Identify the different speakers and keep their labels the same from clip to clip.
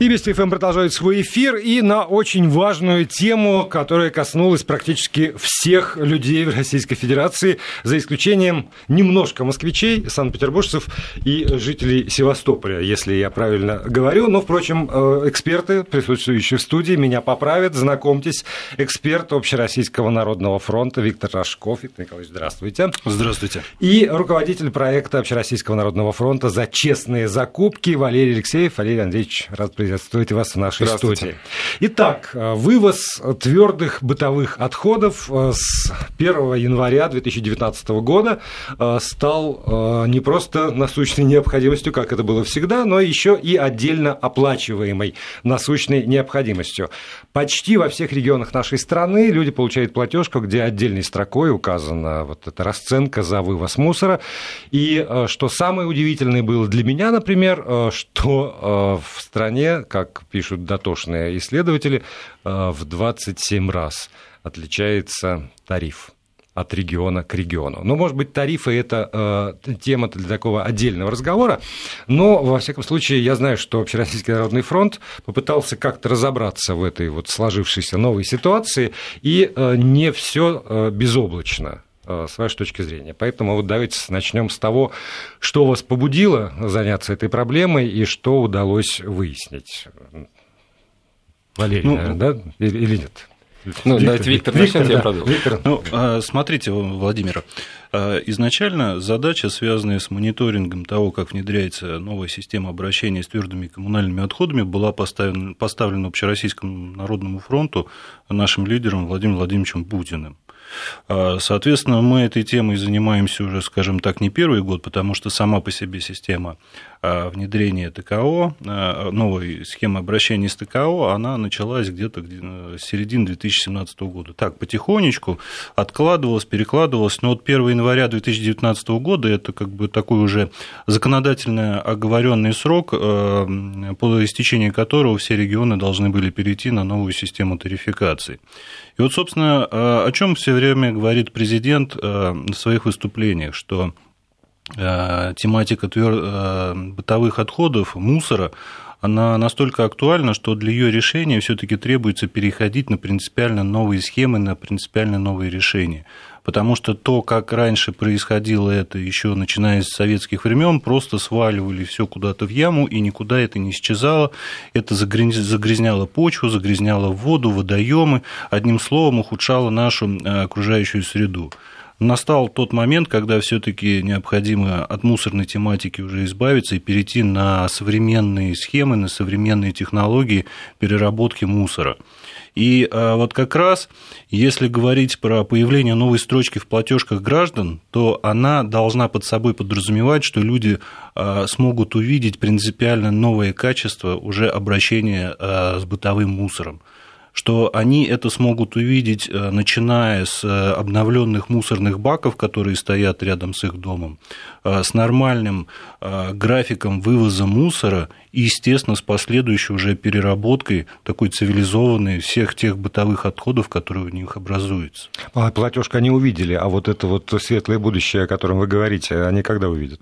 Speaker 1: Вести ФМ продолжает свой эфир и на очень важную тему, которая коснулась практически всех людей в Российской Федерации, за исключением немножко москвичей, санкт-петербуржцев и жителей Севастополя, если я правильно говорю. Но, впрочем, э, эксперты, присутствующие в студии, меня поправят. Знакомьтесь, эксперт Общероссийского народного фронта Виктор Рожков. Виктор Николаевич, здравствуйте.
Speaker 2: Здравствуйте.
Speaker 1: И руководитель проекта Общероссийского народного фронта за честные закупки Валерий Алексеев. Валерий Андреевич, рад приветствовать вас в нашей студии. Итак, э, вывоз твердых бытовых отходов э, с 1 января 2019 года э, стал не просто насущной необходимостью, как это было всегда, но еще и отдельно оплачиваемой насущной необходимостью. Почти во всех регионах нашей страны люди получают платежку, где отдельной строкой указана вот эта расценка за вывоз мусора. И что самое удивительное было для меня, например, что в стране как пишут дотошные исследователи, э, в 27 раз отличается тариф от региона к региону. Ну, может быть, тарифы – это э, тема для такого отдельного разговора, но, во всяком случае, я знаю, что Общероссийский народный фронт попытался как-то разобраться в этой вот сложившейся новой ситуации, и э, не все э, безоблачно. Э, с вашей точки зрения. Поэтому вот давайте начнем с того, что вас побудило заняться этой проблемой и что удалось выяснить. Валерий, ну, наверное, да? Или, или нет?
Speaker 2: Ну, Виктор, давайте Виктор, Виктор начнет, да. я продолжу. Виктор. Ну, а, смотрите, Владимир, а, изначально задача, связанная с мониторингом того, как внедряется новая система обращения с твердыми коммунальными отходами, была поставлена, поставлена Общероссийскому народному фронту нашим лидером Владимиром Владимировичем Путиным. А, соответственно, мы этой темой занимаемся уже, скажем так, не первый год, потому что сама по себе система а, внедрения ТКО, а, новой схемы обращения с ТКО, она началась где-то с середины 2017 года. Так, потихонечку откладывалась, перекладывалась, но вот 1 января 2019 года это как бы такой уже законодательно оговоренный срок, по истечении которого все регионы должны были перейти на новую систему тарификации. И вот, собственно, о чем все время говорит президент в своих выступлениях, что Э, тематика твер... Э, бытовых отходов, мусора, она настолько актуальна, что для ее решения все-таки требуется переходить на принципиально новые схемы, на принципиально новые решения. Потому что то, как раньше происходило это, еще начиная с советских времен, просто сваливали все куда-то в яму, и никуда это не исчезало. Это загрязняло почву, загрязняло воду, водоемы, одним словом, ухудшало нашу э, окружающую среду настал тот момент, когда все-таки необходимо от мусорной тематики уже избавиться и перейти на современные схемы, на современные технологии переработки мусора. И а, вот как раз, если говорить про появление новой строчки в платежках граждан, то она должна под собой подразумевать, что люди а, смогут увидеть принципиально новое качество уже обращения а, с бытовым мусором что они это смогут увидеть, э, начиная с э, обновленных мусорных баков, которые стоят рядом с их домом, э, с нормальным графиком вывоза мусора и, естественно, с последующей уже переработкой такой цивилизованной всех тех бытовых отходов, которые у них образуются.
Speaker 1: А платежка они увидели, а вот это вот светлое будущее, о котором вы говорите, они когда увидят?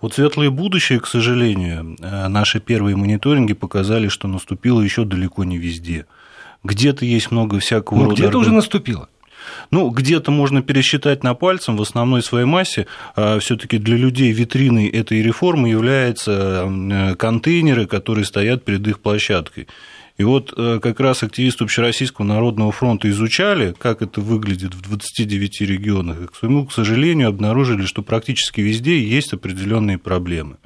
Speaker 2: Вот светлое будущее, к сожалению, наши первые мониторинги показали, что наступило еще далеко не везде – где-то есть много всякого
Speaker 1: Но
Speaker 2: рода...
Speaker 1: где-то уже наступило.
Speaker 2: Ну, где-то можно пересчитать на пальцем, в основной своей массе а, все-таки для людей витриной этой реформы являются э, контейнеры, которые стоят перед их площадкой. И вот э, как раз активисты Общероссийского народного фронта изучали, как это выглядит в 29 регионах, и, к своему к сожалению, обнаружили, что практически везде есть определенные проблемы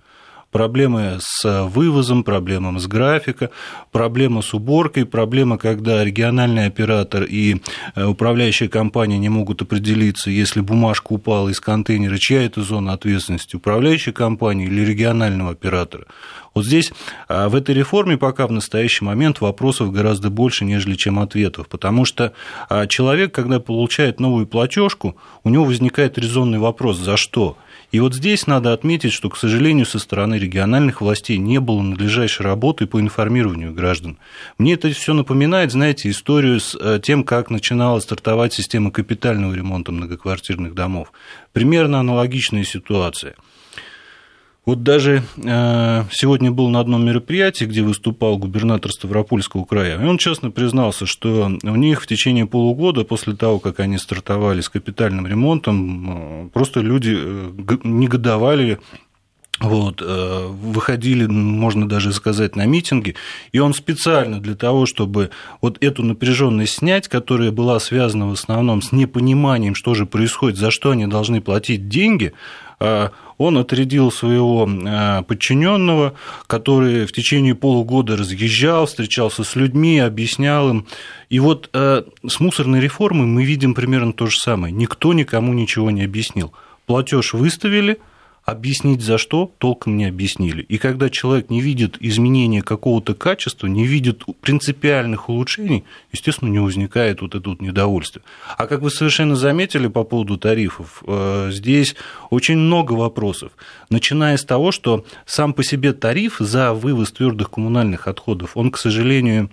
Speaker 2: проблемы с вывозом, проблемы с графика, проблема с уборкой, проблема, когда региональный оператор и э, управляющая компания не могут определиться, если бумажка упала из контейнера, чья это зона ответственности, управляющей компании или регионального оператора. Вот здесь а, в этой реформе пока в настоящий момент вопросов гораздо больше, нежели чем ответов, потому что а, человек, когда получает новую платежку, у него возникает резонный вопрос, за что? И вот здесь надо отметить, что, к сожалению, со стороны региональных властей не было надлежащей работы по информированию граждан. Мне это все напоминает, знаете, историю с э, тем, как начинала стартовать система капитального ремонта многоквартирных домов. Примерно аналогичная ситуация. Вот даже э, сегодня был на одном мероприятии, где выступал губернатор Ставропольского края, и он честно признался, что у них в течение полугода после того, как они стартовали с капитальным ремонтом, э, просто люди э, негодовали вот, выходили, можно даже сказать, на митинги, и он специально для того, чтобы вот эту напряженность снять, которая была связана в основном с непониманием, что же происходит, за что они должны платить деньги, он отрядил своего э, подчиненного, который в течение полугода разъезжал, встречался с людьми, объяснял им. И вот э, с мусорной реформой мы видим примерно то же самое. Никто никому ничего не объяснил. Платеж выставили – объяснить за что толком не объяснили. И когда человек не видит изменения какого-то качества, не видит принципиальных улучшений, естественно, не возникает вот это вот недовольствие. А как вы совершенно заметили по поводу тарифов, э, здесь очень много вопросов, начиная с того, что сам по себе тариф за вывоз твердых коммунальных отходов, он, к сожалению,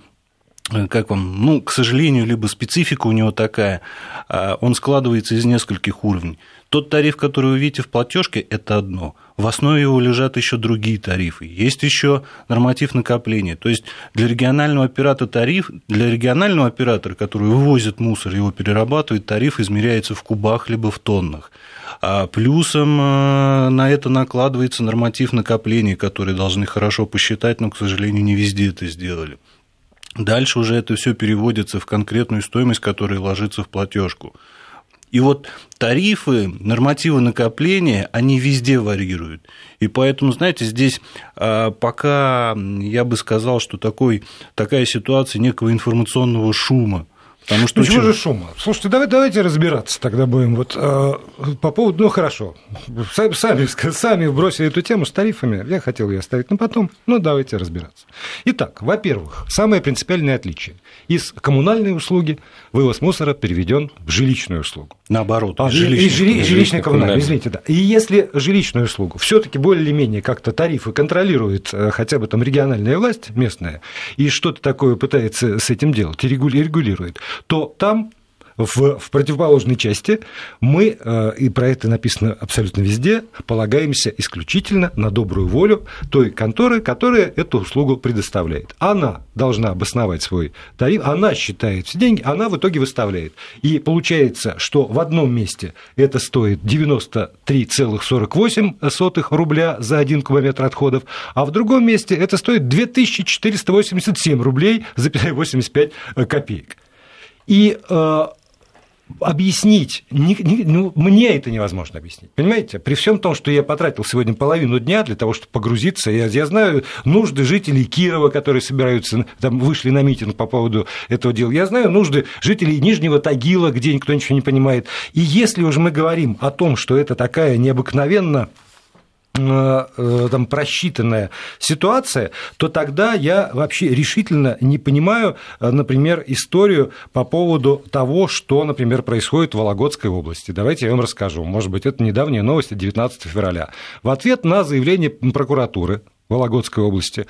Speaker 2: э, как вам, ну, к сожалению, либо специфика у него такая, а он складывается из нескольких уровней. Тот тариф, который вы видите в платежке, это одно. В основе его лежат еще другие тарифы. Есть еще норматив накопления. То есть для регионального оператора тариф, для регионального оператора, который вывозит мусор, его перерабатывает, тариф измеряется в кубах либо в тоннах. А плюсом э, на это накладывается норматив накопления, который должны хорошо посчитать, но, к сожалению, не везде это сделали. Дальше уже это все переводится в конкретную стоимость, которая ложится в платежку. И вот тарифы, нормативы накопления, они везде варьируют. И поэтому, знаете, здесь а, пока я бы сказал, что такой, такая ситуация некого информационного шума,
Speaker 1: Потому что Почему очень... же шума? Слушайте, давай, давайте разбираться тогда будем. Вот, э, по поводу, ну хорошо, сами, сами бросили эту тему с тарифами, я хотел ее оставить на потом, но давайте разбираться. Итак, во-первых, самое принципиальное отличие. Из коммунальной услуги вывоз мусора переведен в жилищную услугу.
Speaker 2: Наоборот,
Speaker 1: а, жилищная, и, жили, жилищная коммунальная, извините, да. И если жилищную услугу все-таки более-менее как-то тарифы контролирует э, хотя бы там региональная власть местная, и что-то такое пытается с этим делать, и регулирует, то там в, в противоположной части мы, э, и про это написано абсолютно везде, полагаемся исключительно на добрую волю той конторы, которая эту услугу предоставляет. Она должна обосновать свой тариф, она считает все деньги, она в итоге выставляет. И получается, что в одном месте это стоит 93,48 рубля за один кубометр отходов, а в другом месте это стоит 2487 рублей за 85 копеек. И э, объяснить, не, не, ну, мне это невозможно объяснить, понимаете? При всем том, что я потратил сегодня половину дня для того, чтобы погрузиться, я, я знаю нужды жителей Кирова, которые собираются, там, вышли на митинг по поводу этого дела, я знаю нужды жителей Нижнего Тагила, где никто ничего не понимает, и если уже мы говорим о том, что это такая необыкновенно там, просчитанная ситуация, то тогда я вообще решительно не понимаю, э, например, историю по поводу того, что, например, происходит в Вологодской области. Давайте я вам расскажу. Может быть, это недавняя новость 19 февраля. В ответ на заявление прокуратуры Вологодской области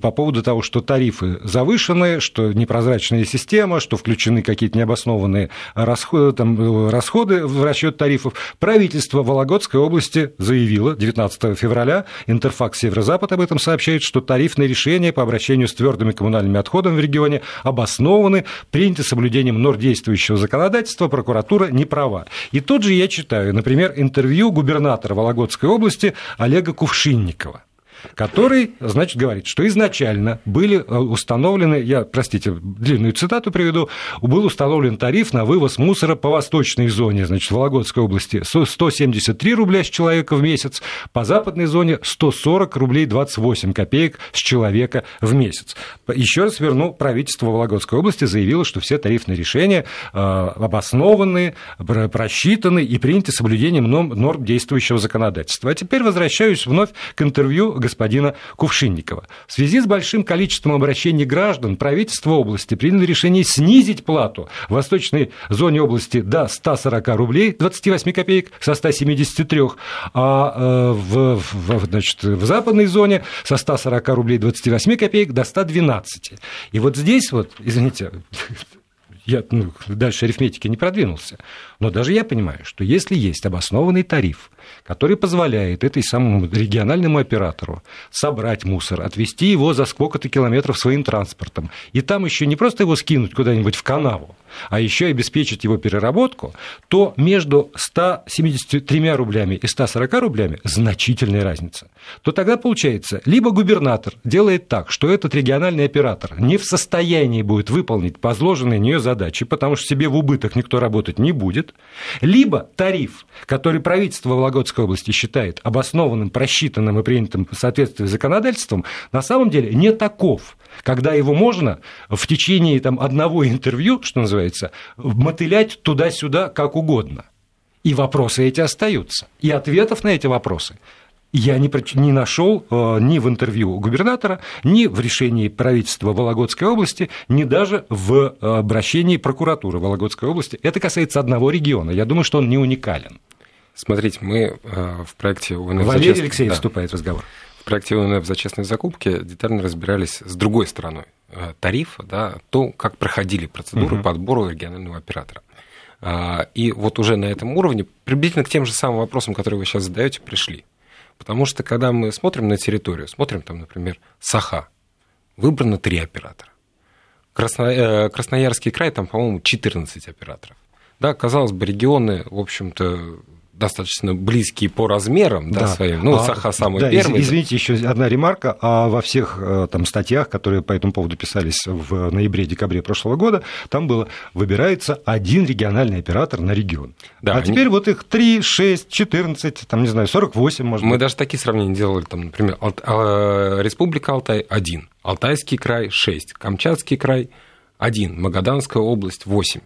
Speaker 1: по поводу того, что тарифы завышены, что непрозрачная система, что включены какие-то необоснованные расходы, там, расходы в расчет тарифов. Правительство Вологодской области заявило 19 февраля, Интерфакс Северо-Запад об этом сообщает, что тарифные решения по обращению с твердыми коммунальными отходами в регионе обоснованы, приняты соблюдением норм действующего законодательства, прокуратура не права. И тут же я читаю, например, интервью губернатора Вологодской области Олега Кувшинникова который, значит, говорит, что изначально были э, установлены, я, простите, длинную цитату приведу, был установлен тариф на вывоз мусора по восточной зоне, значит, Вологодской области 173 рубля с человека в месяц, по западной зоне 140 рублей 28 копеек с человека в месяц. Еще раз верну, правительство Вологодской области заявило, что все тарифные решения э, обоснованы, просчитаны и приняты соблюдением норм действующего законодательства. А теперь возвращаюсь вновь к интервью господина Кувшинникова. В связи с большим количеством обращений граждан правительство области приняло решение снизить плату в восточной зоне области до 140 рублей 28 копеек со 173, а э, в, в, значит, в западной зоне со 140 рублей 28 копеек до 112. И вот здесь вот, извините, я ну, дальше арифметики не продвинулся, но даже я понимаю, что если есть обоснованный тариф, который позволяет этой самому региональному оператору собрать мусор, отвезти его за сколько-то километров своим транспортом, и там еще не просто его скинуть куда-нибудь в канаву, а еще обеспечить его переработку, то между 173 рублями и 140 рублями значительная разница. То тогда получается, либо губернатор делает так, что этот региональный оператор не в состоянии будет выполнить возложенные на нее задачи, потому что себе в убыток никто работать не будет, либо тариф, который правительство Вологодской области считает обоснованным, просчитанным и принятым в соответствии с законодательством, на самом деле не таков, когда его можно в течение там, одного интервью, что называется, мотылять туда-сюда как угодно. И вопросы эти остаются. И ответов на эти вопросы я не, не нашел э, ни в интервью губернатора, ни в решении правительства Вологодской области, ни даже в э, обращении прокуратуры Вологодской области. Это касается одного региона. Я думаю, что он не уникален.
Speaker 3: Смотрите, мы э, в проекте
Speaker 1: УНФ Валерий чест... Алексеев да. вступает в разговор.
Speaker 3: В проекте УНФ за честные закупки детально разбирались с другой стороной тарифа, да, то, как проходили процедуры угу. подбора регионального оператора. А, и вот уже на этом уровне, приблизительно к тем же самым вопросам, которые вы сейчас задаете, пришли. Потому что, когда мы смотрим на территорию, смотрим там, например, Саха, выбрано три оператора. Красно... Э, Красноярский край, там, по-моему, 14 операторов. Да, казалось бы, регионы, в общем-то, достаточно близкие по размерам да, да. своим. Ну, а, Саха самый да, первый.
Speaker 1: Извините, еще одна ремарка. А во всех э, там статьях, которые по этому поводу писались в ноябре-декабре прошлого года, там было выбирается один региональный оператор на регион. Да, а они... теперь вот их 3, 6, 14, там, не знаю, 48, может
Speaker 3: Мы
Speaker 1: быть.
Speaker 3: даже такие сравнения делали, там, например, а, Республика Алтай – 1, Алтайский край – 6, Камчатский край – 1, Магаданская область – 8.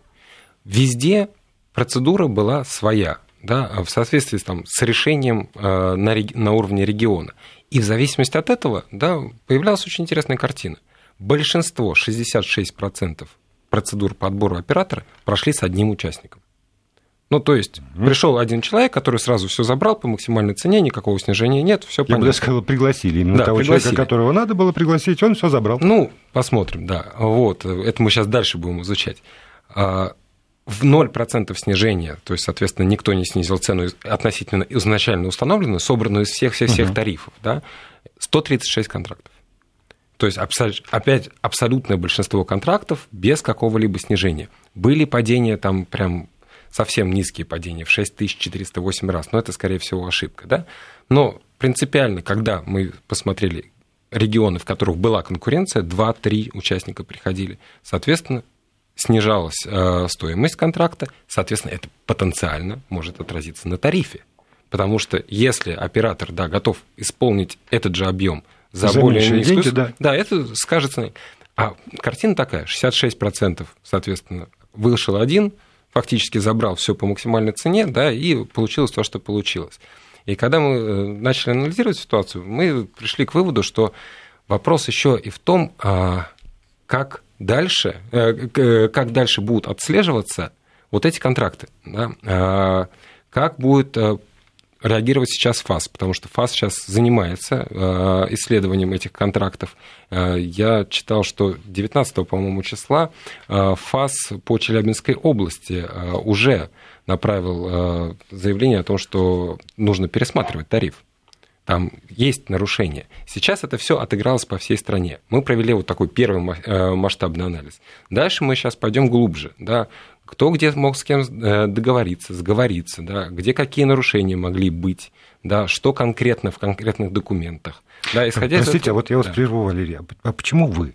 Speaker 3: Везде процедура была своя да, в соответствии там, с решением э, на, на уровне региона. И в зависимости от этого да, появлялась очень интересная картина. Большинство, 66% процедур по отбору оператора прошли с одним участником. Ну, то есть, mm-hmm. пришел один человек, который сразу все забрал по максимальной цене, никакого снижения нет, все
Speaker 1: понятно. Я бы сказал, пригласили именно да, того пригласили. человека, которого надо было пригласить, он все забрал.
Speaker 3: Ну, посмотрим, да. Вот, это мы сейчас дальше будем изучать. В 0% снижения, то есть, соответственно, никто не снизил цену относительно изначально установленную, собранную из всех-всех-всех угу. тарифов, да, 136 контрактов. То есть, опять, абсолютное большинство контрактов без какого-либо снижения. Были падения там прям совсем низкие падения в 6408 раз, но это, скорее всего, ошибка, да. Но принципиально, когда мы посмотрели регионы, в которых была конкуренция, 2-3 участника приходили, соответственно, снижалась э, стоимость контракта, соответственно, это потенциально может отразиться на тарифе. Потому что если оператор да, готов исполнить этот же объем за, за более низкую... Деньги, да. да, это скажется... А картина такая, 66%, соответственно, вышел один, фактически забрал все по максимальной цене, да, и получилось то, что получилось. И когда мы э, начали анализировать ситуацию, мы пришли к выводу, что вопрос еще и в том, а, как дальше, э, э, как дальше будут отслеживаться вот эти контракты, да, а, как будет э, реагировать сейчас ФАС, потому что ФАС сейчас занимается исследованием этих контрактов. Я читал, что 19, по-моему, числа ФАС по Челябинской области уже направил заявление о том, что нужно пересматривать тариф там есть нарушения. Сейчас это все отыгралось по всей стране. Мы провели вот такой первый э, масштабный анализ. Дальше мы сейчас пойдем глубже. Да, кто где мог с кем э, договориться, сговориться, да, где какие нарушения могли быть, да, что конкретно в конкретных документах. Да,
Speaker 1: исходя Простите, из этого, а вот я вас да. прерву, Валерий, а почему вы?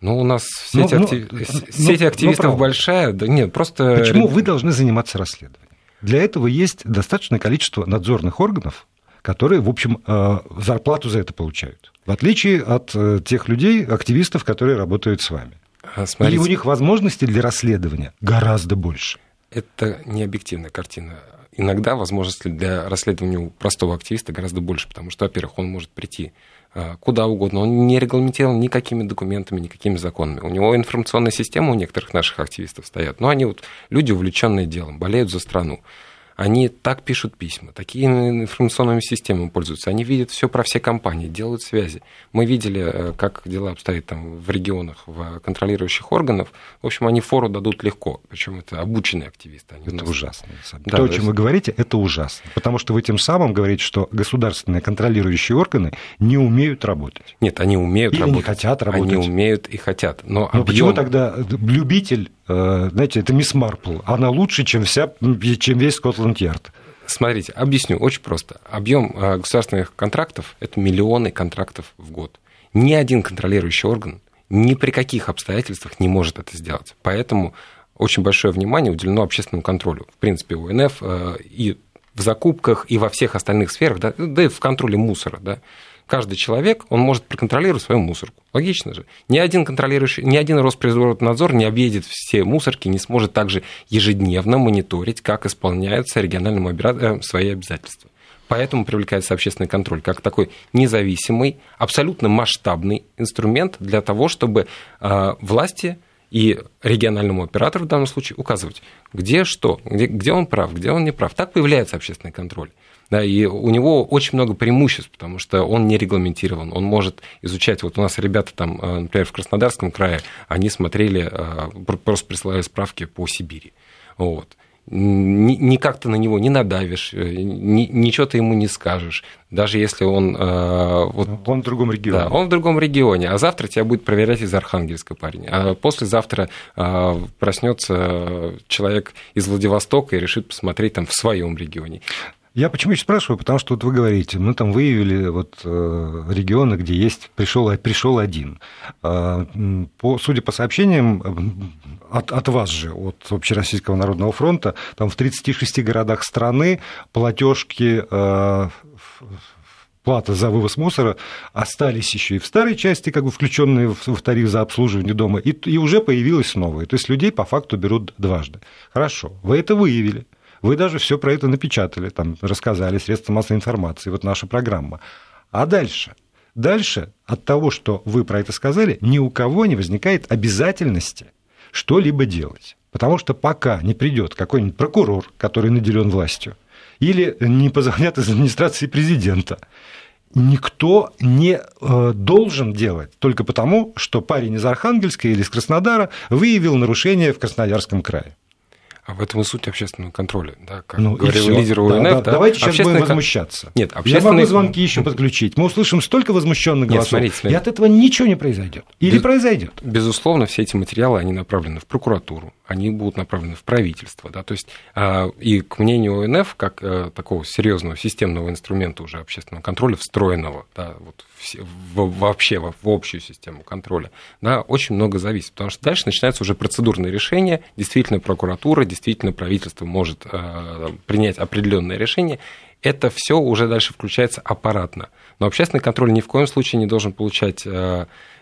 Speaker 3: Ну, у нас сеть, ну, актив... ну, сеть ну, активистов ну, большая. Да нет, просто...
Speaker 1: Почему вы должны заниматься расследованием? Для этого есть достаточное количество надзорных органов, которые, в общем, э, зарплату за это получают. В отличие от э, тех людей, активистов, которые работают с вами. А, смотрите, И у них возможностей для расследования гораздо больше.
Speaker 3: Это не объективная картина. Иногда возможности для расследования у простого активиста гораздо больше, потому что, во-первых, он может прийти э, куда угодно. Он не регламентирован никакими документами, никакими законами. У него информационная система у некоторых наших активистов стоят. Но они вот люди, увлеченные делом, болеют за страну они так пишут письма, такие информационными системами пользуются, они видят все про все компании, делают связи. Мы видели, э, как дела обстоят там в регионах, в контролирующих органов. В общем, они фору дадут легко, причем это обученные активисты. Они
Speaker 1: это нас... ужасно. Да, То, о чем вы говорите, это ужасно. Потому что вы тем самым говорите, что государственные контролирующие органы не умеют работать.
Speaker 3: Нет, они умеют
Speaker 1: Или
Speaker 3: работать.
Speaker 1: не хотят работать.
Speaker 3: Они умеют и хотят. Но,
Speaker 1: но объем... почему тогда любитель знаете, это мисс Марпл, она лучше, чем, вся, чем весь Скотланд-Ярд.
Speaker 3: Смотрите, объясню очень просто. Объем э, государственных контрактов – это миллионы контрактов в год. Ни один контролирующий орган ни при каких обстоятельствах не может это сделать. Поэтому очень большое внимание уделено общественному контролю. В принципе, УНФ э, и в закупках, и во всех остальных сферах, да, да и в контроле мусора. Да каждый человек, он может проконтролировать свою мусорку. Логично же. Ни один контролирующий, ни один Росприроднадзор не объедет все мусорки, не сможет также ежедневно мониторить, как исполняются региональным оператором э, свои обязательства. Поэтому привлекается общественный контроль как такой независимый, абсолютно масштабный инструмент для того, чтобы э, власти и региональному оператору в данном случае указывать, где что, где, где он прав, где он не прав. Так появляется общественный контроль. Да, и у него очень много преимуществ, потому что он не регламентирован, он может изучать. Вот у нас ребята там, э, например, в Краснодарском крае, они смотрели, э, просто присылали справки по Сибири. Вот никак ты на него не надавишь, э, ни, ничего ты ему не скажешь, даже если он...
Speaker 1: вот, он в другом регионе.
Speaker 3: Да, он в другом регионе, а завтра тебя будет проверять из Архангельска парень, а послезавтра проснется человек из Владивостока и решит посмотреть там в своем регионе.
Speaker 1: Я почему еще спрашиваю? Потому что вот вы говорите, мы там выявили вот э, регионы, где есть пришел, пришел один. А, по, судя по сообщениям от, от вас же, от Общероссийского народного фронта, там в 36 городах страны платежки э, плата за вывоз мусора остались еще и в старой части, как бы включенные в тариф за обслуживание дома, и, и уже появилась новая. То есть людей по факту берут дважды. Хорошо, вы это выявили. Вы даже все про это напечатали, там, рассказали, средства массовой информации, вот наша программа. А дальше? Дальше от того, что вы про это сказали, ни у кого не возникает обязательности что-либо делать. Потому что пока не придет какой-нибудь прокурор, который наделен властью, или не позвонят из администрации президента, никто не э, должен делать только потому, что парень из Архангельска или из Краснодара выявил нарушение в Красноярском крае.
Speaker 3: А в этом и суть общественного контроля, да, как ну, говорил лидер УНФ. Да,
Speaker 1: да. Давайте сейчас будем возмущаться.
Speaker 3: Нет,
Speaker 1: общественный... Я могу звонки еще подключить. Мы услышим столько возмущенных голосов, Нет, смотрите, смотрите. и от этого ничего не произойдет. Или Без... произойдет.
Speaker 3: Безусловно, все эти материалы, они направлены в прокуратуру, они будут направлены в правительство. Да? То есть, а, и к мнению ОНФ, как э, такого серьезного системного инструмента уже общественного контроля, встроенного да, вот, в, вообще в, в общую систему контроля, да, очень много зависит. Потому что дальше начинается уже процедурное решение, действительно прокуратура, действительно правительство может э, принять определенное решение, это все уже дальше включается аппаратно. Но общественный контроль ни в коем случае не должен получать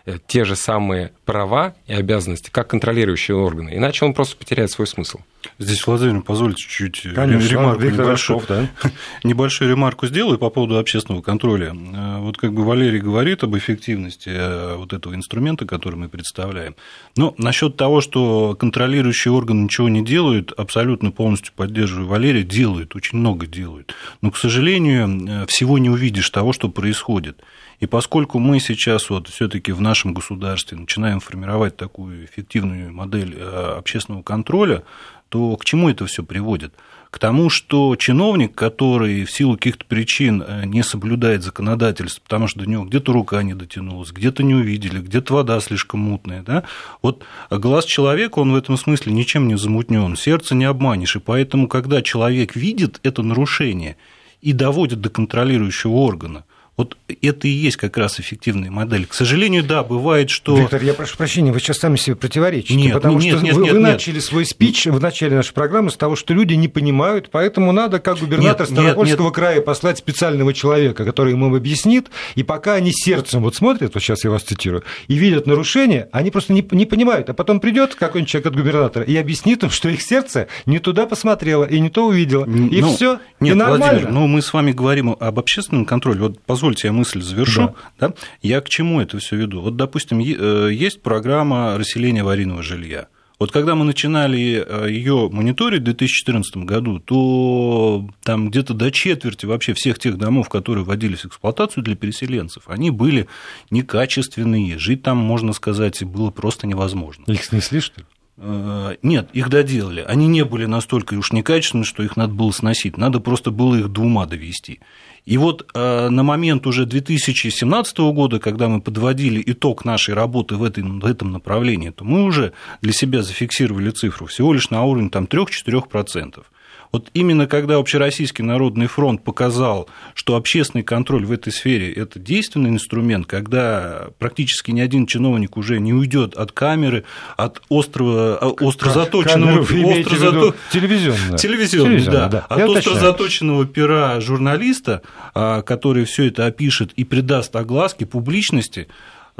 Speaker 3: Э, те же самые права и обязанности, как контролирующие органы, иначе он просто потеряет свой смысл.
Speaker 2: Здесь, Владимир, позвольте чуть-чуть ремарку небольшую, да? небольшую ремарку сделаю по поводу общественного контроля. Э, вот как бы Валерий говорит об эффективности э, вот этого инструмента, который мы представляем. Но насчет того, что контролирующие органы ничего не делают, абсолютно полностью поддерживаю Валерия, делают, очень много делают. Но, к сожалению, всего не увидишь того, что происходит. И поскольку мы сейчас вот все-таки в нашем государстве начинаем формировать такую эффективную модель э, общественного контроля, то к чему это все приводит? К тому, что чиновник, который в силу каких-то причин э, не соблюдает законодательство, потому что до него где-то рука не дотянулась, где-то не увидели, где-то вода слишком мутная, да? вот глаз человека, он в этом смысле ничем не замутнен, сердце не обманешь, и поэтому, когда человек видит это нарушение и доводит до контролирующего органа, вот это и есть как раз эффективная модель. К сожалению, да, бывает, что...
Speaker 1: Виктор, я прошу прощения, вы сейчас сами себе противоречите, нет, потому нет, что нет, вы, нет, вы нет. начали свой спич в начале нашей программы с того, что люди не понимают, поэтому надо, как губернатор нет, Ставропольского нет, края, послать специального человека, который ему объяснит, и пока они сердцем вот смотрят, вот сейчас я вас цитирую, и видят нарушение, они просто не, не понимают, а потом придет какой-нибудь человек от губернатора и объяснит им, что их сердце не туда посмотрело и не то увидело, и ну, все,
Speaker 2: и нормально. Владимир, ну мы с вами говорим об общественном контроле, вот позвольте я мысль завершу. Да. Да? Я к чему это все веду? Вот, допустим, э, есть программа расселения аварийного жилья. Вот когда мы начинали э, ее мониторить в 2014 году, то там где-то до четверти вообще всех тех домов, которые вводились в эксплуатацию для переселенцев, они были некачественные. Жить там, можно сказать, было просто невозможно.
Speaker 1: Их снесли, что ли?
Speaker 2: Э, нет, их доделали. Они не были настолько уж некачественны, что их надо было сносить. Надо просто было их до ума довести. И вот э, на момент уже 2017 года, когда мы подводили итог нашей работы в, этом направлении, то мы уже для себя зафиксировали цифру всего лишь на уровне там, 3-4%. Вот именно когда Общероссийский народный фронт показал, что общественный контроль в этой сфере – это действенный инструмент, когда практически ни один чиновник уже не уйдет от камеры, от острого, а, остро заточенного...
Speaker 1: Остро зато... Телевизионного.
Speaker 2: Телевизионного, да. да. От остро заточенного пера журналиста, а, который все это опишет и придаст огласке, публичности,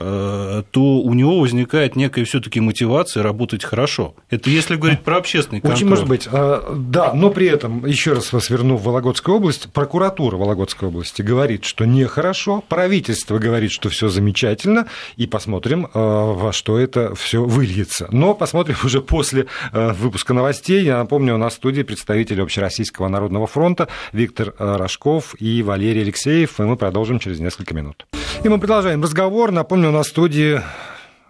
Speaker 2: то у него возникает некая все-таки мотивация работать хорошо. Это если говорить про общественный контроль.
Speaker 1: Очень может быть. А, да, но при этом, еще раз вас верну в Вологодскую область, прокуратура Вологодской области говорит, что нехорошо, правительство говорит, что все замечательно, и посмотрим, а, во что это все выльется. Но посмотрим уже после а, выпуска новостей. Я напомню, у нас в студии представители Общероссийского народного фронта Виктор Рожков и Валерий Алексеев, и мы продолжим через несколько минут. И мы продолжаем разговор. Напомню, у нас в студии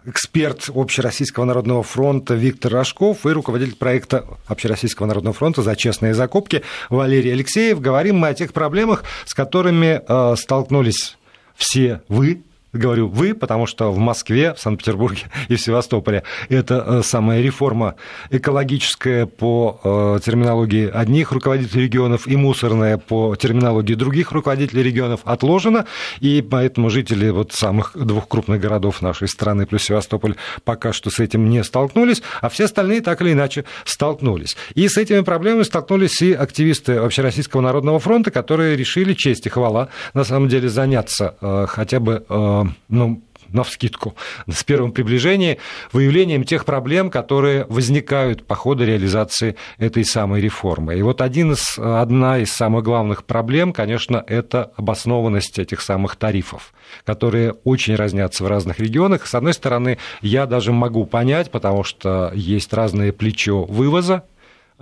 Speaker 1: эксперт Общероссийского народного фронта Виктор Рожков и руководитель проекта Общероссийского народного фронта за честные закупки Валерий Алексеев. Говорим мы о тех проблемах, с которыми э, столкнулись все вы, Говорю «вы», потому что в Москве, в Санкт-Петербурге и в Севастополе это э, самая реформа экологическая по э, терминологии одних руководителей регионов и мусорная по терминологии других руководителей регионов отложена, и поэтому жители вот самых двух крупных городов нашей страны плюс Севастополь пока что с этим не столкнулись, а все остальные так или иначе столкнулись. И с этими проблемами столкнулись и активисты Общероссийского народного фронта, которые решили, честь и хвала, на самом деле заняться э, хотя бы ну, на вскидку, с первым приближением, выявлением тех проблем, которые возникают по ходу реализации этой самой реформы. И вот один из, одна из самых главных проблем, конечно, это обоснованность этих самых тарифов, которые очень разнятся в разных регионах. С одной стороны, я даже могу понять, потому что есть разное плечо вывоза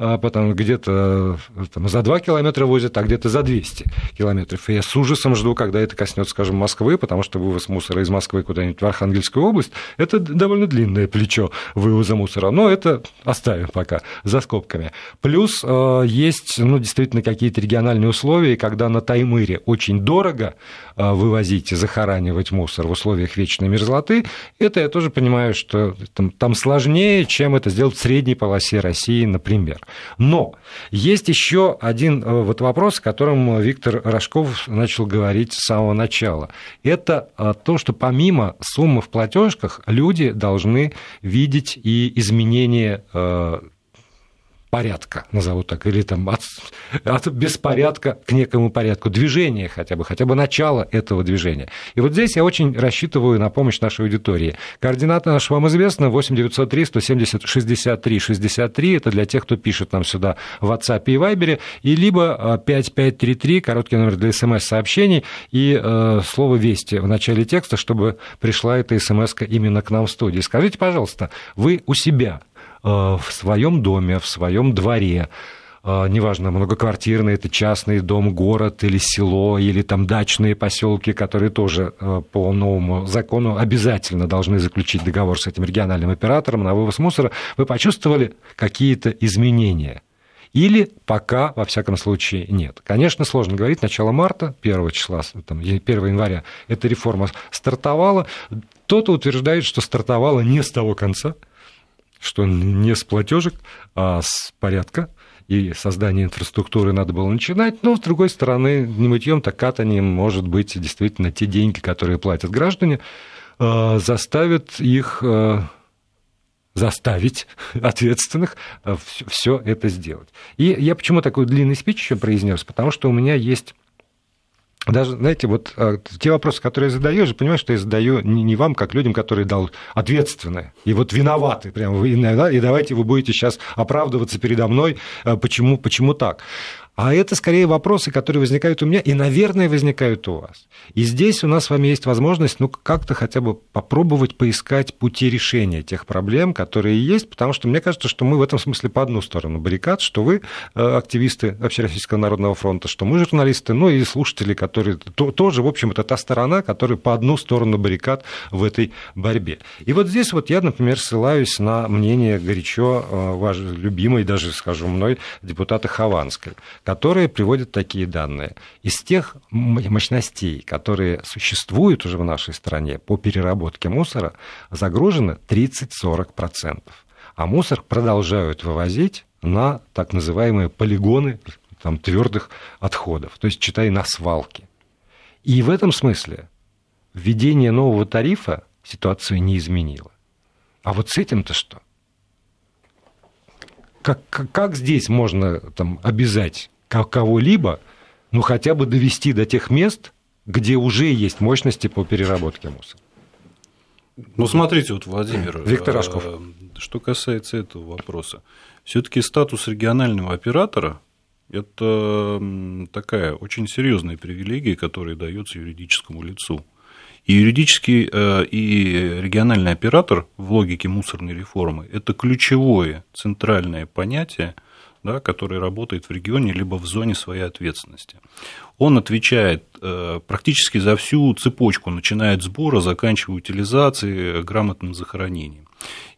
Speaker 1: а потом где-то там, за 2 километра возят, а где-то за 200 километров. И я с ужасом жду, когда это коснется, скажем, Москвы, потому что вывоз мусора из Москвы куда-нибудь в Архангельскую область – это довольно длинное плечо вывоза мусора. Но это оставим пока за скобками. Плюс э, есть ну, действительно какие-то региональные условия, когда на Таймыре очень дорого э, вывозить и захоранивать мусор в условиях вечной мерзлоты, это я тоже понимаю, что там, там сложнее, чем это сделать в средней полосе России, например. Но есть еще один э, вот вопрос, о котором Виктор Рожков начал говорить с самого начала. Это э, то, что помимо суммы в платежках люди должны видеть и изменения э, порядка, назову так, или там от, от беспорядка к некому порядку, движения хотя бы, хотя бы начало этого движения. И вот здесь я очень рассчитываю на помощь нашей аудитории. Координаты наши вам известны, 8 903 170 63 63, это для тех, кто пишет нам сюда в WhatsApp и Viber, и либо 5533, короткий номер для смс-сообщений, и э, слово «Вести» в начале текста, чтобы пришла эта смс именно к нам в студии. Скажите, пожалуйста, вы у себя Э, в своем доме, в своем дворе, э, неважно, многоквартирный, это частный дом, город или село, или там дачные поселки, которые тоже э, по новому закону обязательно должны заключить договор с этим региональным оператором на вывоз мусора, вы почувствовали какие-то изменения? Или пока, во всяком случае, нет. Конечно, сложно говорить, начало марта, 1 числа, там, 1 января эта реформа стартовала. Кто-то утверждает, что стартовала не с того конца, что не с платежек, а с порядка, и создание инфраструктуры надо было начинать, но, с другой стороны, не мытьем, так катанием, может быть, действительно те деньги, которые платят граждане, э, заставят их э, заставить ответственных э, все это сделать. И я почему такой длинный спич еще произнес, потому что у меня есть даже, знаете, вот а, те вопросы, которые я задаю, я же понимаю, что я задаю не вам, как людям, которые дал ответственные и вот виноваты прямо, и давайте вы будете сейчас оправдываться передо мной, а, почему, почему так. А это скорее вопросы, которые возникают у меня и, наверное, возникают у вас. И здесь у нас с вами есть возможность, ну, как-то хотя бы попробовать поискать пути решения тех проблем, которые есть, потому что мне кажется, что мы в этом смысле по одну сторону баррикад, что вы э, активисты Общероссийского народного фронта, что мы журналисты, ну и слушатели, которые тоже, в общем, это та сторона, которая по одну сторону баррикад в этой борьбе. И вот здесь вот я, например, ссылаюсь на мнение горячо э, вашей любимой, даже, скажу мной, депутата Хованской, которые приводят такие данные. Из тех мощностей, которые существуют уже в нашей стране по переработке мусора, загружено 30-40%. А мусор продолжают вывозить на так называемые полигоны там, твердых отходов, то есть, читай, на свалке. И в этом смысле введение нового тарифа ситуацию не изменило. А вот с этим-то что? Как, как здесь можно там, обязать кого-либо, ну, хотя бы довести до тех мест, где уже есть мощности по переработке мусора.
Speaker 2: Ну, смотрите, вот, Владимир,
Speaker 1: Виктор Рожков. Э,
Speaker 2: что касается этого вопроса, все-таки статус регионального оператора – это такая очень серьезная привилегия, которая дается юридическому лицу. И юридический э, и региональный оператор в логике мусорной реформы – это ключевое центральное понятие – да, который работает в регионе либо в зоне своей ответственности. Он отвечает э, практически за всю цепочку, начиная от сбора, заканчивая утилизацией, грамотным захоронением.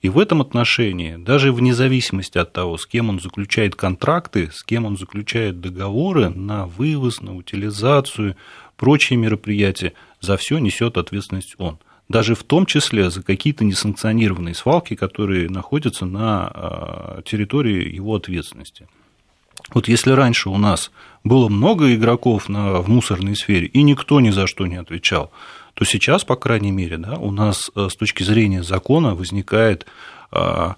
Speaker 2: И в этом отношении, даже вне зависимости от того, с кем он заключает контракты, с кем он заключает договоры на вывоз, на утилизацию, прочие мероприятия, за все несет ответственность он – даже в том числе за какие-то несанкционированные свалки, которые находятся на а, территории его ответственности. Вот если раньше у нас было много игроков на, в мусорной сфере, и никто ни за что не отвечал, то сейчас, по крайней мере, да, у нас а, с точки зрения закона возникает а,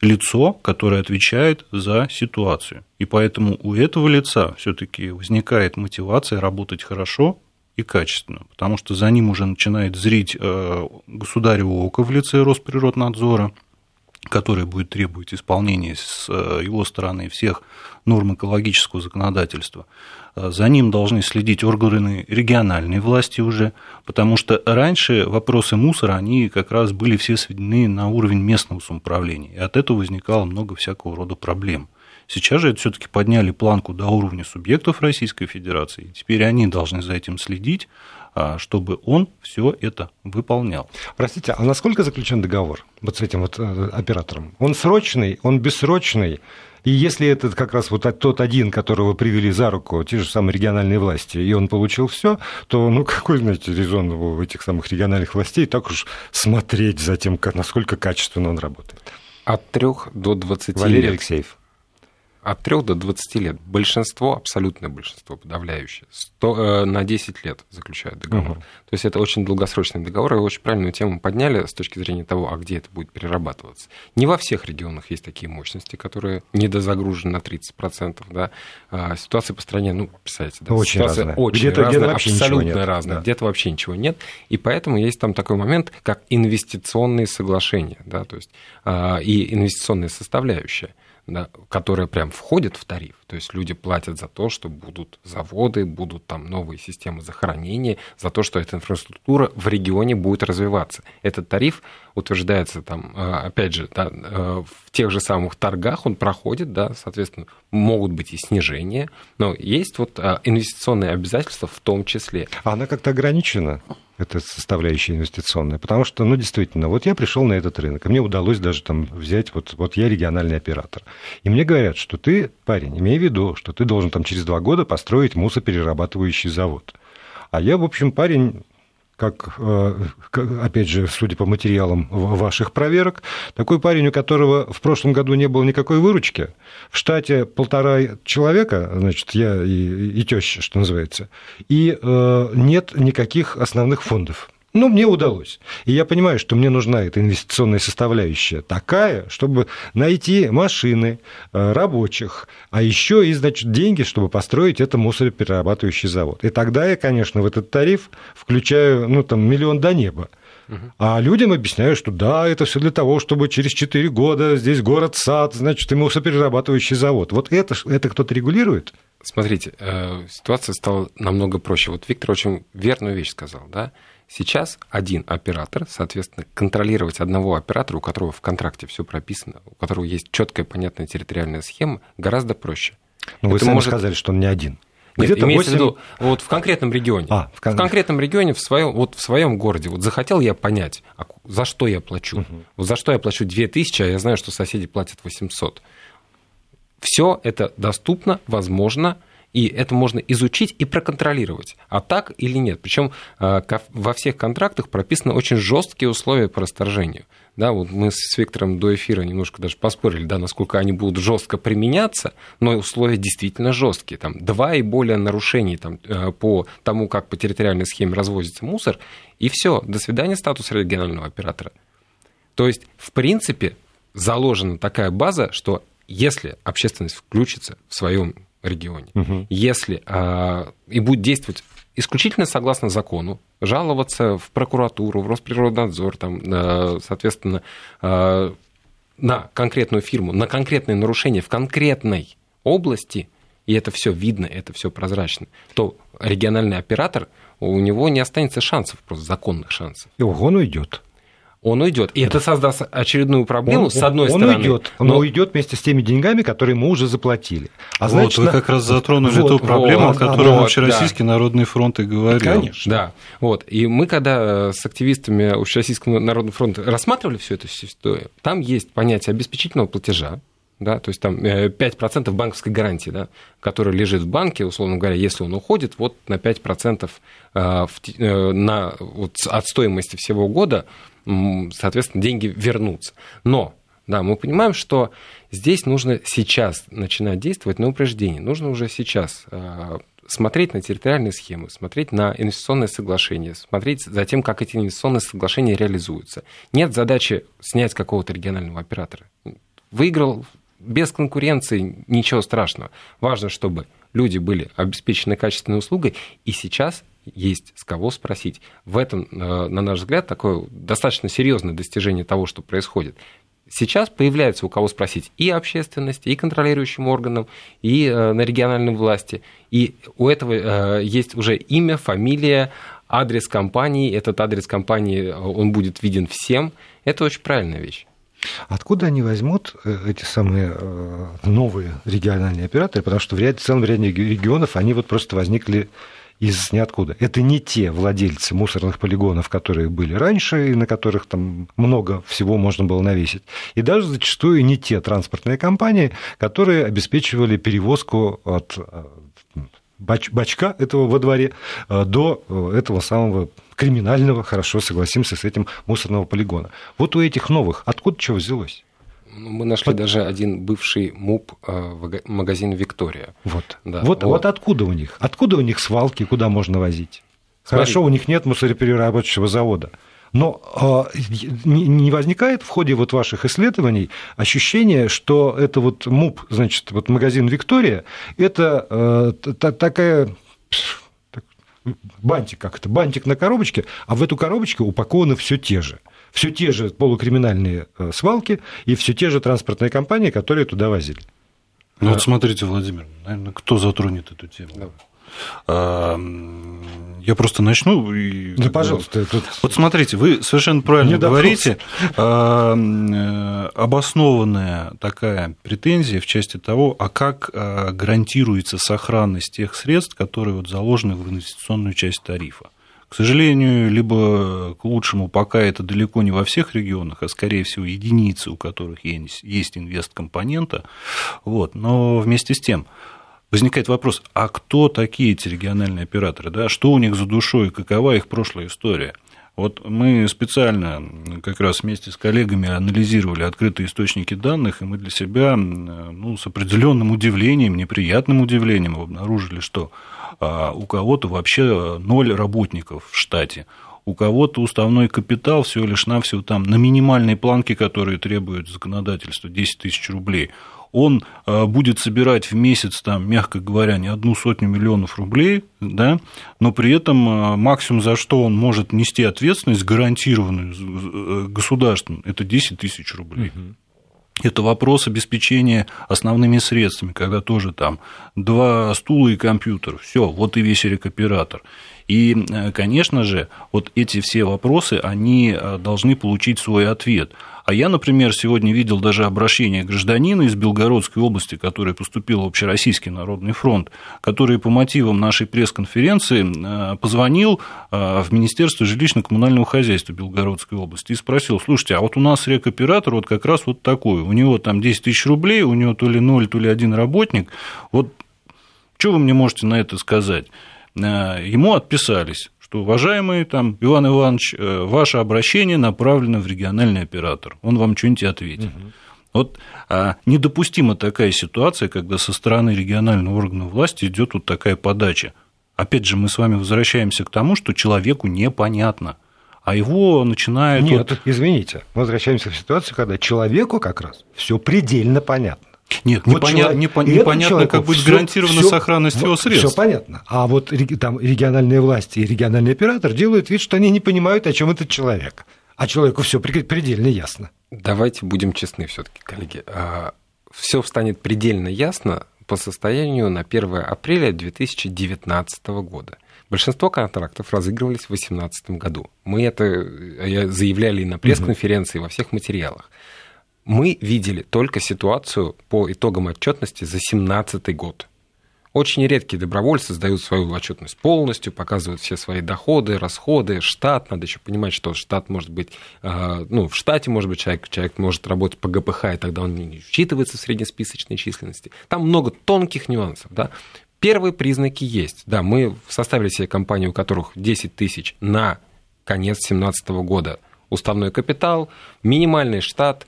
Speaker 2: лицо, которое отвечает за ситуацию. И поэтому у этого лица все-таки возникает мотивация работать хорошо и качественно, потому что за ним уже начинает зрить э, государево око в лице Росприроднадзора, который будет требовать исполнения с э, его стороны всех норм экологического законодательства. Э, за ним должны следить органы региональной власти уже, потому что раньше вопросы мусора, они как раз были все сведены на уровень местного самоуправления, и от этого возникало много всякого рода проблем. Сейчас же это все-таки подняли планку до уровня субъектов Российской Федерации. Теперь они должны за этим следить, а, чтобы он все это выполнял.
Speaker 1: Простите, а насколько заключен договор вот с этим вот э, оператором? Он срочный, он бессрочный? И если это как раз вот тот один, которого привели за руку те же самые региональные власти, и он получил все, то ну какой, знаете, резон у этих самых региональных властей так уж смотреть за тем, насколько качественно он работает?
Speaker 3: От трех до 20
Speaker 1: Валерий лет. Алексеев
Speaker 3: от 3 до 20 лет. Большинство, абсолютное большинство, подавляющее, 100, э, на 10 лет заключают договор. Угу. То есть это очень долгосрочный договор, и очень правильную тему подняли с точки зрения того, а где это будет перерабатываться. Не во всех регионах есть такие мощности, которые недозагружены на 30%. Да? А ситуация по стране, ну, представляете, да,
Speaker 1: очень
Speaker 3: ситуация
Speaker 1: разная.
Speaker 3: очень где-то, разная, где абсолютно разная. Да. Где-то вообще ничего нет. И поэтому есть там такой момент, как инвестиционные соглашения, да, то есть а, и инвестиционная составляющая да, которая прям входит в тариф. То есть люди платят за то, что будут заводы, будут там новые системы захоронения, за то, что эта инфраструктура в регионе будет развиваться. Этот тариф утверждается там, э, опять же, да, э, в тех же самых торгах он проходит, да, соответственно, могут быть и снижения, но есть вот э, инвестиционные обязательства в том числе.
Speaker 1: А она как-то ограничена? Эта составляющая инвестиционная. Потому что, ну, действительно, вот я пришел на этот рынок, и мне удалось даже там взять, вот, вот я региональный оператор. И мне говорят, что ты, парень, имей в виду, что ты должен там через два года построить мусоперерабатывающий завод. А я, в общем, парень как, э, опять же, судя по материалам ваших проверок, такой парень, у которого в прошлом году не было никакой выручки, в штате полтора человека, значит, я и, и теща, что называется, и э, нет никаких основных фондов. Ну, мне удалось. И я понимаю, что мне нужна эта инвестиционная составляющая такая, чтобы найти машины, э, рабочих, а еще и, значит, деньги, чтобы построить это мусороперерабатывающий завод. И тогда я, конечно, в этот тариф включаю, ну, там, миллион до неба. А людям объясняют, что да, это все для того, чтобы через 4 года здесь город-сад, значит, ему перерабатывающий завод. Вот это, это кто-то регулирует?
Speaker 3: Смотрите, э, ситуация стала намного проще. Вот Виктор очень верную вещь сказал, да? Сейчас один оператор, соответственно, контролировать одного оператора, у которого в контракте все прописано, у которого есть четкая, понятная территориальная схема, гораздо проще.
Speaker 1: Но вы сами может... сказали, что он не один.
Speaker 3: Нет, Где-то имеется 8... в виду вот в конкретном регионе. А, в, кон... в конкретном регионе, в своем, вот в своем городе. Вот захотел я понять, а за что я плачу. Угу. Вот за что я плачу 2000, а я знаю, что соседи платят 800. Все это доступно, возможно, и это можно изучить и проконтролировать, а так или нет. Причем а, во всех контрактах прописаны очень жесткие условия по расторжению. Да, вот мы с Виктором до эфира немножко даже поспорили, да, насколько они будут жестко применяться, но условия действительно жесткие. Там два и более нарушений там, э, по тому, как по территориальной схеме развозится мусор, и все, до свидания статус регионального оператора. То есть, в принципе, заложена такая база, что если общественность включится в своем регионе. Угу. Если а, и будет действовать исключительно согласно закону, жаловаться в прокуратуру, в Росприроднадзор, там, соответственно, а, на конкретную фирму, на конкретные нарушения в конкретной области, и это все видно, это все прозрачно, то региональный оператор, у него не останется шансов, просто законных шансов.
Speaker 1: И он уйдет
Speaker 3: он уйдет. И это создаст очередную проблему, он, с одной
Speaker 1: он
Speaker 3: стороны.
Speaker 1: Уйдет, но... но уйдет вместе с теми деньгами, которые мы уже заплатили.
Speaker 2: А значит, вот, вы как раз затронули вот, ту проблему, вот, о которой вот, Общероссийский да. народный фронт и говорил.
Speaker 3: Конечно. Да. Вот. И мы, когда с активистами Общероссийского народного фронта рассматривали всю эту ситуацию, там есть понятие обеспечительного платежа, да, то есть там 5% э, банковской гарантии, да, которая лежит в банке, условно говоря, если он уходит, вот на 5% э, э, на, вот, от стоимости всего года соответственно, деньги вернутся. Но да, мы понимаем, что здесь нужно сейчас начинать действовать на упреждение. Нужно уже сейчас а, смотреть на территориальные схемы, смотреть на инвестиционные соглашения, смотреть за тем, как эти инвестиционные соглашения реализуются. Нет задачи снять какого-то регионального оператора. Выиграл без конкуренции, ничего страшного. Важно, чтобы люди были обеспечены качественной услугой, и сейчас есть с кого спросить. В этом, э, на наш взгляд, такое достаточно серьезное достижение того, что происходит. Сейчас появляется у кого спросить и общественности, и контролирующим органам, и э, на региональной власти. И у этого э, есть уже имя, фамилия, адрес компании. Этот адрес компании, он будет виден всем. Это очень правильная вещь.
Speaker 1: Откуда они возьмут эти самые новые региональные операторы? Потому что в ряде, в целом ряде регионов они вот просто возникли из ниоткуда. Это не те владельцы мусорных полигонов, которые были раньше, и на которых там много всего можно было навесить. И даже зачастую не те транспортные компании, которые обеспечивали перевозку от э, бач, бачка этого во дворе э, до э, этого самого криминального, хорошо согласимся с этим, мусорного полигона. Вот у этих новых откуда что взялось?
Speaker 3: Ну, мы нашли Под... даже один бывший МУП э, магазин Виктория.
Speaker 1: Вот. Да. Вот, вот. вот откуда у них? Откуда у них свалки, куда можно возить? Смотри. Хорошо, у них нет мусороперерабатывающего завода. Но э, не возникает в ходе вот ваших исследований ощущение, что это вот МУП, значит, вот магазин Виктория, это э, такая бантик как это, бантик на коробочке, а в эту коробочку упакованы все те же все те же полукриминальные э, свалки и все те же транспортные компании, которые туда возили.
Speaker 2: Ну, вот смотрите, Владимир, наверное, кто затронет эту тему? Давай. А, я просто начну. И,
Speaker 1: да, пожалуйста. Тут...
Speaker 2: Вот смотрите, вы совершенно правильно говорите. А, э, обоснованная такая претензия в части того, а как а, гарантируется сохранность тех средств, которые вот заложены в инвестиционную часть тарифа. К сожалению, либо к лучшему пока это далеко не во всех регионах, а скорее всего единицы, у которых есть инвесткомпонента. Вот. Но вместе с тем, возникает вопрос, а кто такие эти региональные операторы, да? что у них за душой, какова их прошлая история? Вот мы специально как раз вместе с коллегами анализировали открытые источники данных, и мы для себя ну, с определенным удивлением, неприятным удивлением обнаружили, что у кого-то вообще ноль работников в штате, у кого-то уставной капитал всего лишь навсего там на минимальной планке, которые требует законодательство, 10 тысяч рублей, он э, будет собирать в месяц, там, мягко говоря, не одну сотню миллионов рублей, да, но при этом э, максимум, за что он может нести ответственность, гарантированную государством, это 10 тысяч рублей. Угу. Это вопрос обеспечения основными средствами, когда тоже там два стула и компьютер, все, вот и весь рекоператор. И, конечно же, вот эти все вопросы, они должны получить свой ответ. А я, например, сегодня видел даже обращение гражданина из Белгородской области, который поступил в Общероссийский народный фронт, который по мотивам нашей пресс-конференции э, позвонил э, в Министерство жилищно-коммунального хозяйства Белгородской области и спросил, слушайте, а вот у нас рекоператор вот как раз вот такой, у него там 10 тысяч рублей, у него то ли ноль, то ли один работник, вот что вы мне можете на это сказать? Э, ему отписались что, уважаемый там, Иван Иванович, э, ваше обращение направлено в региональный оператор, он вам что-нибудь ответит. Угу. Вот а, недопустима такая ситуация, когда со стороны регионального органа власти идет вот такая подача. Опять же, мы с вами возвращаемся к тому, что человеку непонятно, а его начинает...
Speaker 1: Нет, вот... извините, возвращаемся к ситуации, когда человеку как раз все предельно понятно.
Speaker 2: Нет, вот непоня... человек... непон... непонятно, как будет гарантирована всё, сохранность всё, его средств.
Speaker 1: Все понятно. А вот там региональные власти и региональный оператор делают вид, что они не понимают, о чем этот человек. А человеку все предельно ясно.
Speaker 3: Давайте будем честны все-таки, коллеги. А, все станет предельно ясно по состоянию на 1 апреля 2019 года. Большинство контрактов разыгрывались в 2018 году. Мы это э, заявляли и на пресс-конференции, и во всех материалах мы видели только ситуацию по итогам отчетности за 2017 год. Очень редкие добровольцы сдают свою отчетность полностью, показывают все свои доходы, расходы, штат. Надо еще понимать, что штат может быть, а, ну, в штате может быть человек, человек может работать по ГПХ, и тогда он не учитывается в среднесписочной численности. Там много тонких нюансов. Да? Первые признаки есть. Да, мы составили себе компанию, у которых 10 тысяч на конец 2017 года уставной капитал, минимальный штат,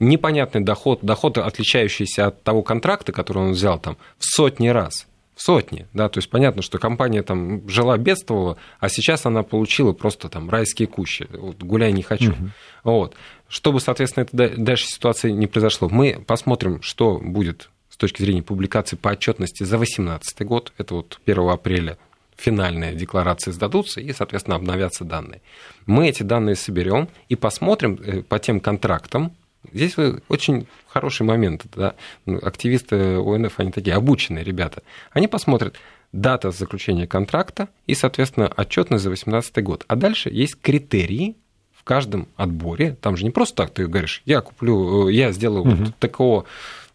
Speaker 3: непонятный доход, доход, отличающийся от того контракта, который он взял там в сотни раз. В сотни, да, то есть понятно, что компания там жила, бедствовала, а сейчас она получила просто там райские кущи, вот, гуляй не хочу. Угу. Вот. Чтобы, соответственно, это дальше ситуации не произошло, мы посмотрим, что будет с точки зрения публикации по отчетности за 2018 год, это вот 1 апреля финальные декларации сдадутся и, соответственно, обновятся данные. Мы эти данные соберем и посмотрим э, по тем контрактам, Здесь очень хороший момент. Да? Ну, активисты ОНФ, они такие обученные ребята. Они посмотрят дата заключения контракта и, соответственно, отчетность за 2018 год. А дальше есть критерии в каждом отборе. Там же не просто так ты говоришь, я куплю, э, я сделаю угу. вот такого,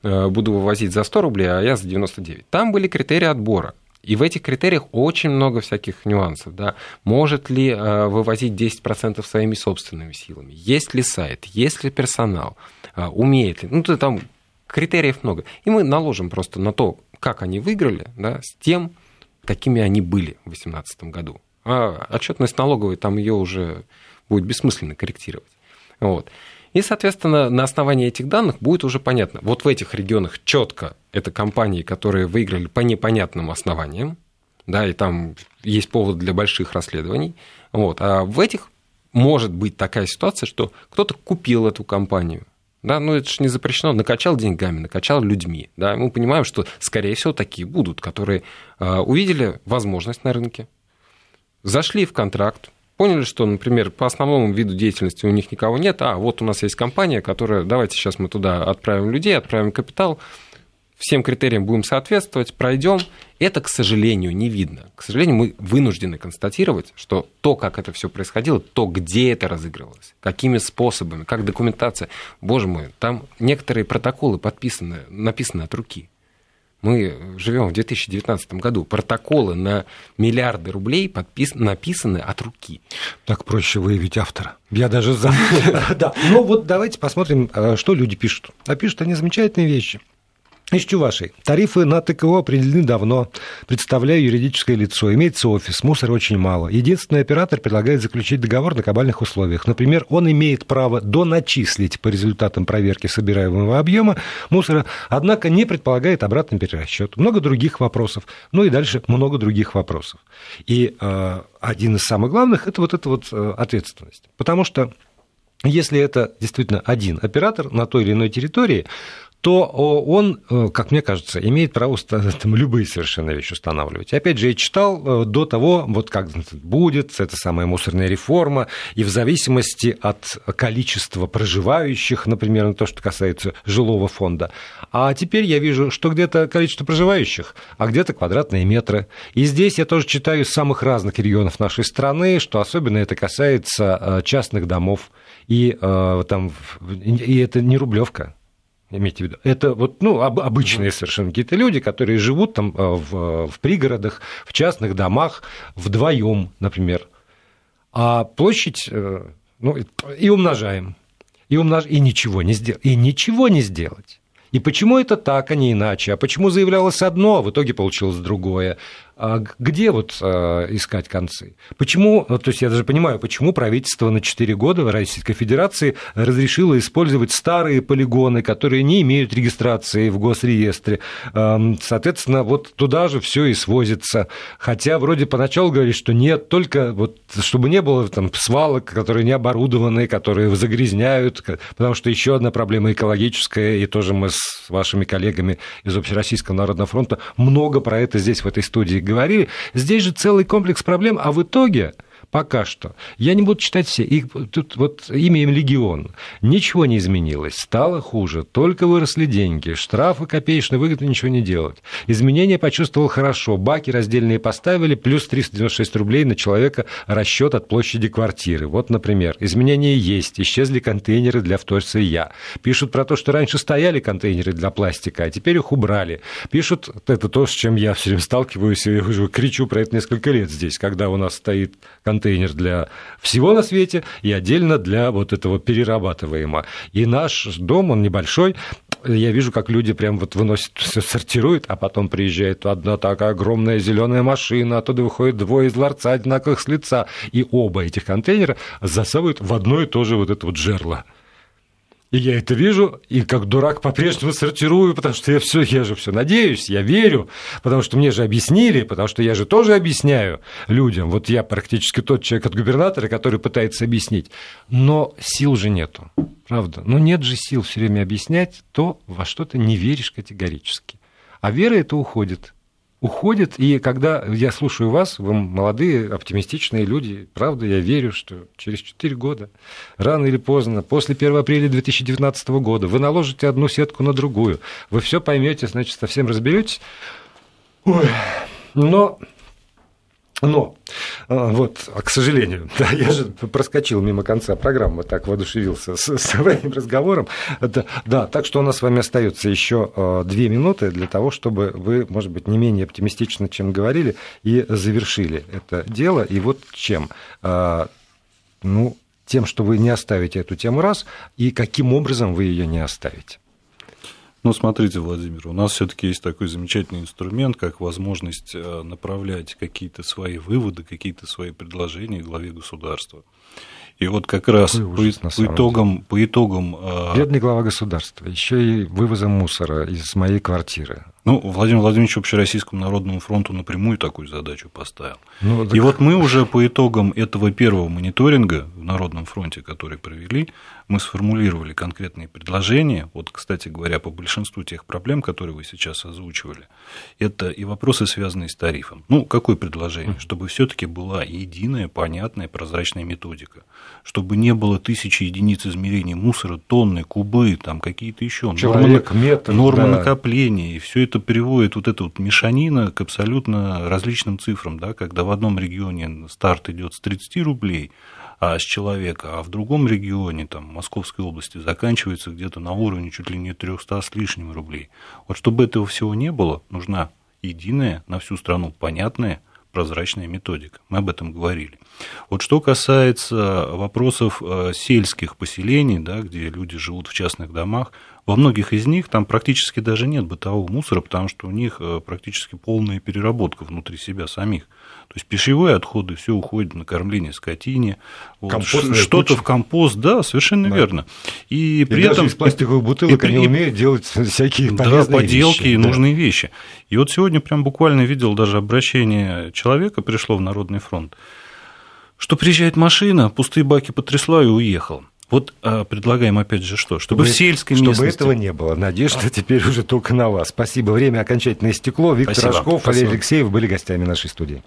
Speaker 3: э, буду вывозить за 100 рублей, а я за 99. Там были критерии отбора. И в этих критериях очень много всяких нюансов. Да? Может ли э, вывозить 10% своими собственными силами? Есть ли сайт? Есть ли персонал? Э, умеет ли? Ну, то там критериев много. И мы наложим просто на то, как они выиграли, да, с тем, какими они были в 2018 году. А отчетность налоговой, там ее уже будет бессмысленно корректировать. Вот. И, соответственно, на основании этих данных будет уже понятно. Вот в этих регионах четко это компании, которые выиграли по непонятным основаниям, да, и там есть повод для больших расследований. Вот. А в этих может быть такая ситуация, что кто-то купил эту компанию, да, ну это же не запрещено, накачал деньгами, накачал людьми. Да, мы понимаем, что, скорее всего, такие будут, которые э, увидели возможность на рынке, зашли в контракт, поняли, что, например, по основному виду деятельности у них никого нет, а вот у нас есть компания, которая, давайте сейчас мы туда отправим людей, отправим капитал, всем критериям будем соответствовать, пройдем. Это, к сожалению, не видно. К сожалению, мы вынуждены констатировать, что то, как это все происходило, то, где это разыгрывалось, какими способами, как документация. Боже мой, там некоторые протоколы подписаны, написаны от руки. Мы живем в 2019 году. Протоколы на миллиарды рублей подпис... написаны от руки.
Speaker 1: Так проще выявить автора. Я даже за. Да. Ну вот давайте посмотрим, э, что люди пишут. А пишут они замечательные вещи. Из Чувашии. Тарифы на ТКО определены давно. Представляю юридическое лицо. Имеется офис, мусора очень мало. Единственный оператор предлагает заключить договор на кабальных условиях. Например, он имеет право доначислить по результатам проверки собираемого объема мусора, однако не предполагает обратный перерасчет. Много других вопросов. Ну и дальше много других вопросов. И э, один из самых главных – это вот эта вот э, ответственность. Потому что если это действительно один оператор на той или иной территории, то он, э, как мне кажется, имеет право там, любые совершенно вещи устанавливать. Опять же, я читал до того, вот как будет эта самая мусорная реформа, и в зависимости от количества проживающих, например, то, что касается жилого фонда. А теперь я вижу, что где-то количество проживающих, а где-то квадратные метры. И здесь я тоже читаю из самых разных регионов нашей страны, что особенно это касается э, частных домов. И, э, там, и это не рублевка, имейте в виду. Это вот, ну, обычные совершенно какие-то люди, которые живут там э, в, в пригородах, в частных домах вдвоем, например. А площадь, ну, и умножаем. И, умнож... и ничего не сделать. И ничего не сделать. И почему это так, а не иначе? А почему заявлялось одно, а в итоге получилось другое? А где вот а, искать концы? Почему, ну, то есть я даже понимаю, почему правительство на 4 года Российской Федерации разрешило использовать старые полигоны, которые не имеют регистрации в госреестре. Соответственно, вот туда же все и свозится. Хотя вроде поначалу говорили, что нет, только вот чтобы не было там свалок, которые не оборудованы, которые загрязняют, потому что еще одна проблема экологическая, и тоже мы с вашими коллегами из Общероссийского народного фронта много про это здесь в этой студии говорили. Здесь же целый комплекс проблем, а в итоге Пока что. Я не буду читать все. И тут вот имя им легион. Ничего не изменилось. Стало хуже. Только выросли деньги. Штрафы копеечные, выгодно ничего не делать. Изменения почувствовал хорошо. Баки раздельные поставили, плюс 396 рублей на человека расчет от площади квартиры. Вот, например, изменения есть. Исчезли контейнеры для вторсырья. Пишут про то, что раньше стояли контейнеры для пластика, а теперь их убрали. Пишут, это то, с чем я все время сталкиваюсь, и уже кричу про это несколько лет здесь, когда у нас стоит контейнер контейнер для всего на свете и отдельно для вот этого перерабатываемого. И наш дом, он небольшой, я вижу, как люди прям вот выносят, все сортируют, а потом приезжает одна такая огромная зеленая машина, оттуда выходит двое из ларца одинаковых с лица, и оба этих контейнера засовывают в одно и то же вот это вот жерло. И я это вижу, и как дурак по-прежнему сортирую, потому что я все, я же все надеюсь, я верю, потому что мне же объяснили, потому что я же тоже объясняю людям. Вот я практически тот человек от губернатора, который пытается объяснить. Но сил же нету, правда. Но нет же сил все время объяснять то, во что ты не веришь категорически. А вера это уходит уходит, и когда я слушаю вас, вы молодые, оптимистичные люди, правда, я верю, что через 4 года, рано или поздно, после 1 апреля 2019 года, вы наложите одну сетку на другую, вы все поймете, значит, совсем разберетесь. Ой, но но, а, вот, а, к сожалению, да, я же проскочил мимо конца программы, так воодушевился с, своим разговором. Да, да, так что у нас с вами остается еще а, две минуты для того, чтобы вы, может быть, не менее оптимистично, чем говорили, и завершили это дело. И вот чем? Ну, тем, что вы не оставите эту тему раз, и каким образом вы ее не оставите.
Speaker 2: Ну, смотрите, Владимир, у нас все-таки есть такой замечательный инструмент, как возможность э, направлять какие-то свои выводы, какие-то свои предложения главе государства. И вот как раз ужас, по, по, итогам, по итогам...
Speaker 1: Э, Бедный глава государства, еще и вывозом мусора из моей квартиры.
Speaker 2: Ну, Владимир Владимирович Общероссийскому народному фронту напрямую такую задачу поставил. Ну, так... И вот мы уже по итогам этого первого мониторинга в Народном фронте, который провели, мы сформулировали конкретные предложения. Вот, кстати говоря, по большинству тех проблем, которые вы сейчас озвучивали, это и вопросы, связанные с тарифом. Ну, какое предложение? Чтобы все-таки была единая, понятная, прозрачная методика. Чтобы не было тысячи единиц измерения мусора, тонны, кубы, там какие-то еще
Speaker 1: Человек, нормы, метр,
Speaker 2: нормы да. накопления. И все это приводит вот эта вот мешанина к абсолютно различным цифрам, да, когда в одном регионе старт идет с 30 рублей, а с человека, а в другом регионе, там, Московской области, заканчивается где-то на уровне чуть ли не 300 с лишним рублей. Вот чтобы этого всего не было, нужна единая, на всю страну понятная, прозрачная методика. Мы об этом говорили. Вот что касается вопросов э, сельских поселений, да, где люди живут в частных домах, во многих из них там практически даже нет бытового мусора, потому что у них э, практически полная переработка внутри себя самих. То есть пищевые отходы, все уходит на кормление скотине, вот, что-то в компост, да, совершенно да. верно. И, и при этом
Speaker 1: из пластиковых бутылок и, они и, умеют делать всякие
Speaker 2: да, поделки вещи, и да. нужные вещи. И вот сегодня прям буквально видел даже обращение человека, пришло в Народный фронт, что приезжает машина, пустые баки потрясла и уехал. Вот а, предлагаем опять же что? Чтобы, чтобы в сельской
Speaker 1: чтобы
Speaker 2: местности...
Speaker 1: этого не было. Надежда теперь уже только на вас. Спасибо. Время окончательно истекло. Виктор Спасибо. Рожков, Валерий Алексеев были гостями нашей студии.